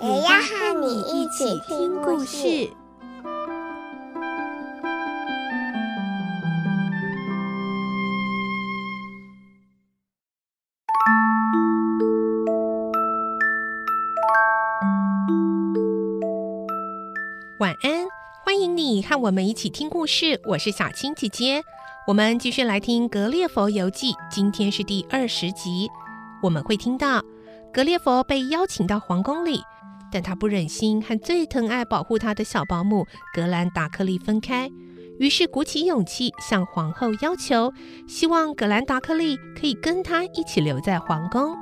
也要和你一起听故事。晚安，欢迎你和我们一起听故事。我是小青姐姐，我们继续来听《格列佛游记》，今天是第二十集。我们会听到格列佛被邀请到皇宫里，但他不忍心和最疼爱保护他的小保姆格兰达克利分开，于是鼓起勇气向皇后要求，希望格兰达克利可以跟他一起留在皇宫。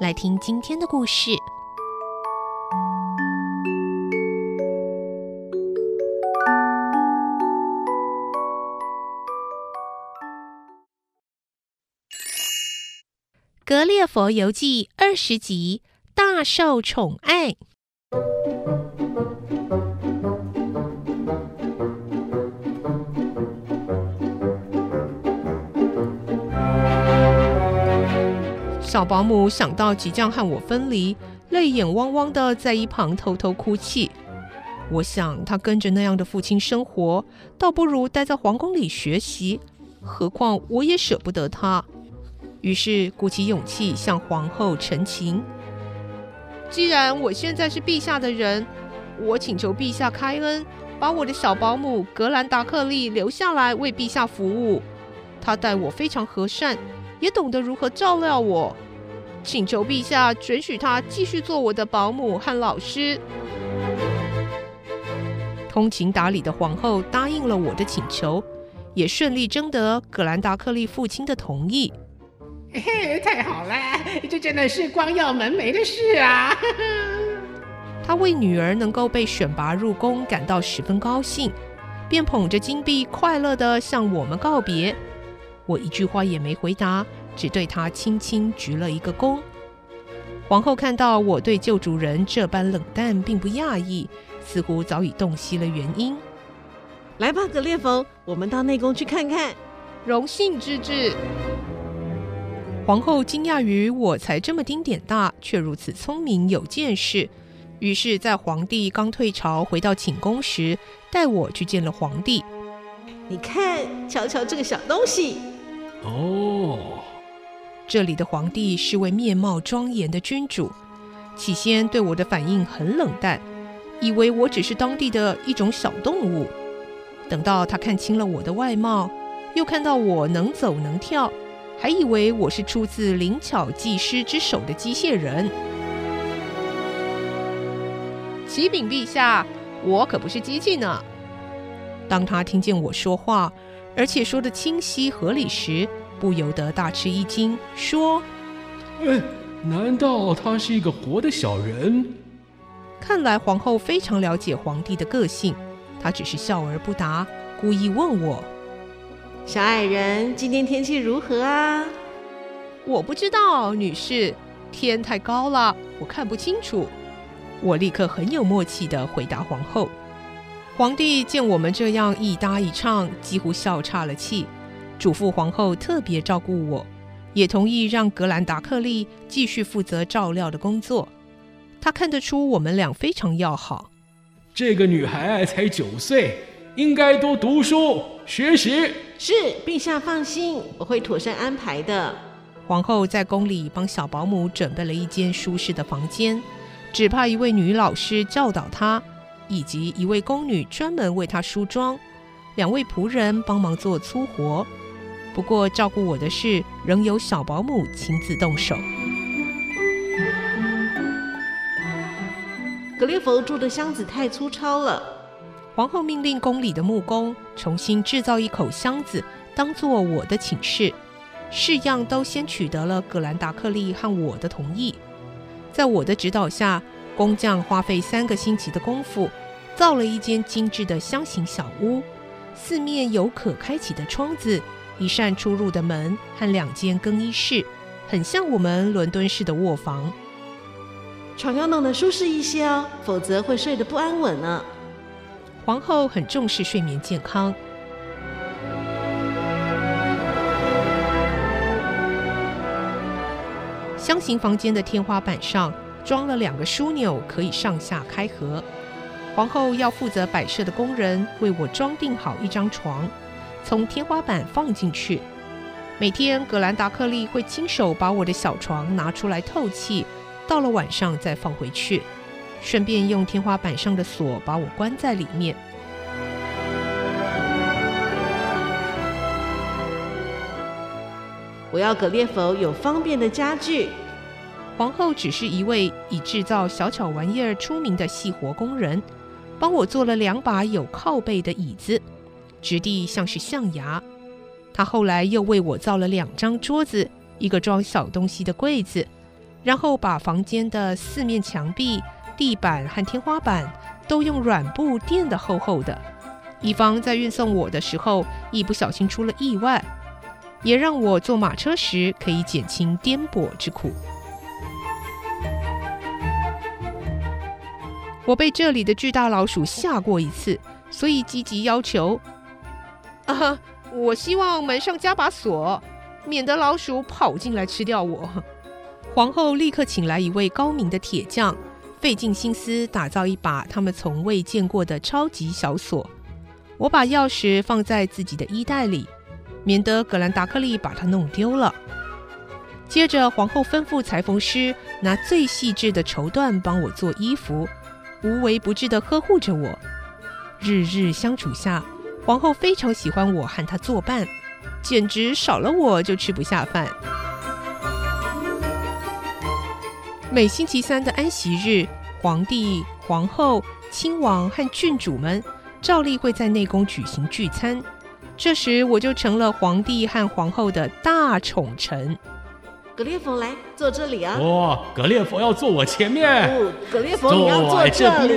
来听今天的故事。《格列佛游记》二十集，大受宠爱。小保姆想到即将和我分离，泪眼汪汪的在一旁偷偷哭泣。我想，他跟着那样的父亲生活，倒不如待在皇宫里学习。何况我也舍不得他。于是鼓起勇气向皇后陈情：“既然我现在是陛下的人，我请求陛下开恩，把我的小保姆格兰达克利留下来为陛下服务。她待我非常和善，也懂得如何照料我。请求陛下准许她继续做我的保姆和老师。”通情达理的皇后答应了我的请求，也顺利征得格兰达克利父亲的同意。嘿嘿，太好了，这真的是光耀门楣的事啊！他为女儿能够被选拔入宫感到十分高兴，便捧着金币，快乐地向我们告别。我一句话也没回答，只对他轻轻鞠了一个躬。皇后看到我对旧主人这般冷淡，并不讶异，似乎早已洞悉了原因。来吧，格列佛，我们到内宫去看看。荣幸之至。皇后惊讶于我才这么丁点大，却如此聪明有见识，于是，在皇帝刚退朝回到寝宫时，带我去见了皇帝。你看，瞧瞧这个小东西。哦，这里的皇帝是位面貌庄严的君主，起先对我的反应很冷淡，以为我只是当地的一种小动物。等到他看清了我的外貌，又看到我能走能跳。还以为我是出自灵巧技师之手的机械人。启禀陛下，我可不是机器呢。当他听见我说话，而且说的清晰合理时，不由得大吃一惊，说：“哎，难道他是一个活的小人？”看来皇后非常了解皇帝的个性，她只是笑而不答，故意问我。小矮人，今天天气如何啊？我不知道，女士，天太高了，我看不清楚。我立刻很有默契地回答皇后。皇帝见我们这样一搭一唱，几乎笑岔了气，嘱咐皇后特别照顾我，也同意让格兰达克利继续负责照料的工作。他看得出我们俩非常要好。这个女孩才九岁，应该多读书学习。是，陛下放心，我会妥善安排的。皇后在宫里帮小保姆准备了一间舒适的房间，指派一位女老师教导她，以及一位宫女专门为她梳妆，两位仆人帮忙做粗活。不过照顾我的事仍由小保姆亲自动手。格列佛住的箱子太粗糙了。皇后命令宫里的木工重新制造一口箱子，当做我的寝室。式样都先取得了格兰达克利和我的同意。在我的指导下，工匠花费三个星期的功夫，造了一间精致的箱型小屋，四面有可开启的窗子，一扇出入的门和两间更衣室，很像我们伦敦式的卧房。床要弄得舒适一些哦，否则会睡得不安稳呢。皇后很重视睡眠健康。箱型房间的天花板上装了两个枢纽，可以上下开合。皇后要负责摆设的工人为我装订好一张床，从天花板放进去。每天，格兰达克利会亲手把我的小床拿出来透气，到了晚上再放回去，顺便用天花板上的锁把我关在里面。我要格列佛有方便的家具。皇后只是一位以制造小巧玩意儿出名的细活工人，帮我做了两把有靠背的椅子，质地像是象牙。她后来又为我造了两张桌子，一个装小东西的柜子，然后把房间的四面墙壁、地板和天花板都用软布垫得厚厚的，以防在运送我的时候一不小心出了意外。也让我坐马车时可以减轻颠簸之苦。我被这里的巨大老鼠吓过一次，所以积极要求：“啊，我希望门上加把锁，免得老鼠跑进来吃掉我。”皇后立刻请来一位高明的铁匠，费尽心思打造一把他们从未见过的超级小锁。我把钥匙放在自己的衣袋里。免得格兰达克利把它弄丢了。接着，皇后吩咐裁缝师拿最细致的绸缎帮我做衣服，无微不至地呵护着我。日日相处下，皇后非常喜欢我和她作伴，简直少了我就吃不下饭。每星期三的安息日，皇帝、皇后、亲王和郡主们照例会在内宫举行聚餐。这时我就成了皇帝和皇后的大宠臣。格列佛来坐这里啊！哦，格列佛要坐我前面。哦，格列佛你要坐这里。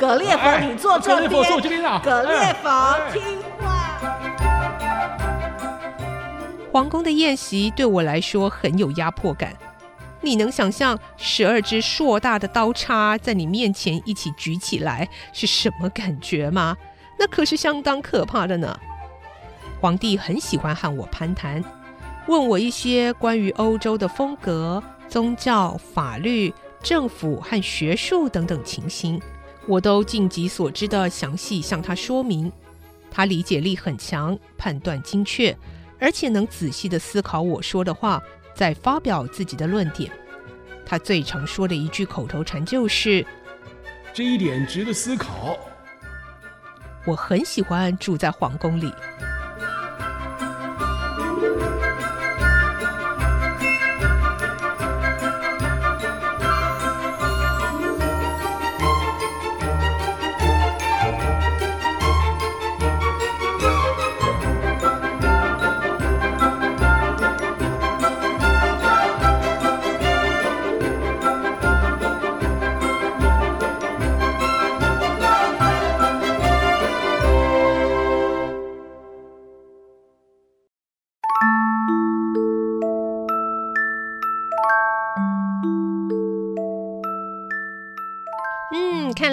格列佛你坐这边。格列佛坐这边啊！格列佛听话。皇宫的宴席对我来说很有压迫感。你能想象十二只硕大的刀叉在你面前一起举起来是什么感觉吗？那可是相当可怕的呢。皇帝很喜欢和我攀谈，问我一些关于欧洲的风格、宗教、法律、政府和学术等等情形，我都尽己所知地详细向他说明。他理解力很强，判断精确，而且能仔细地思考我说的话，再发表自己的论点。他最常说的一句口头禅就是：“这一点值得思考。”我很喜欢住在皇宫里。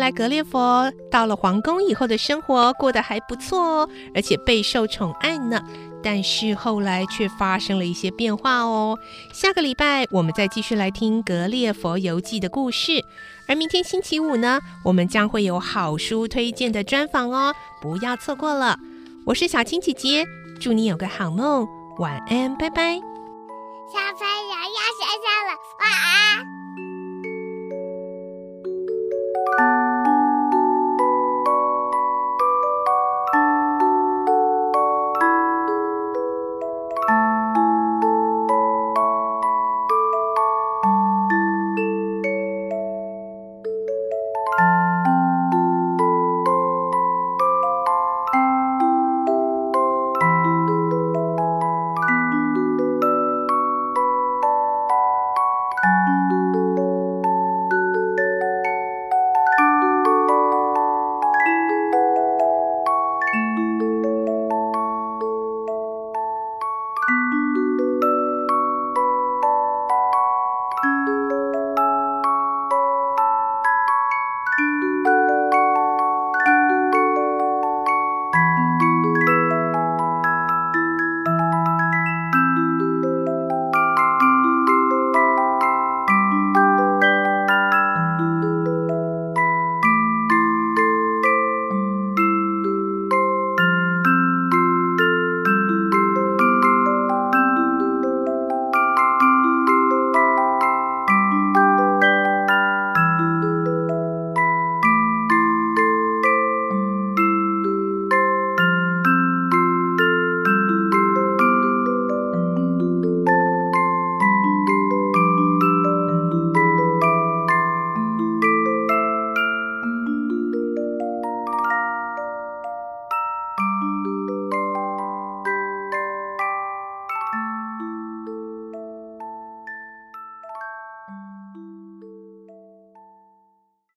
来格列佛到了皇宫以后的生活过得还不错哦，而且备受宠爱呢。但是后来却发生了一些变化哦。下个礼拜我们再继续来听《格列佛游记》的故事，而明天星期五呢，我们将会有好书推荐的专访哦，不要错过了。我是小青姐姐，祝你有个好梦，晚安，拜拜。小朋友要睡觉了，晚安。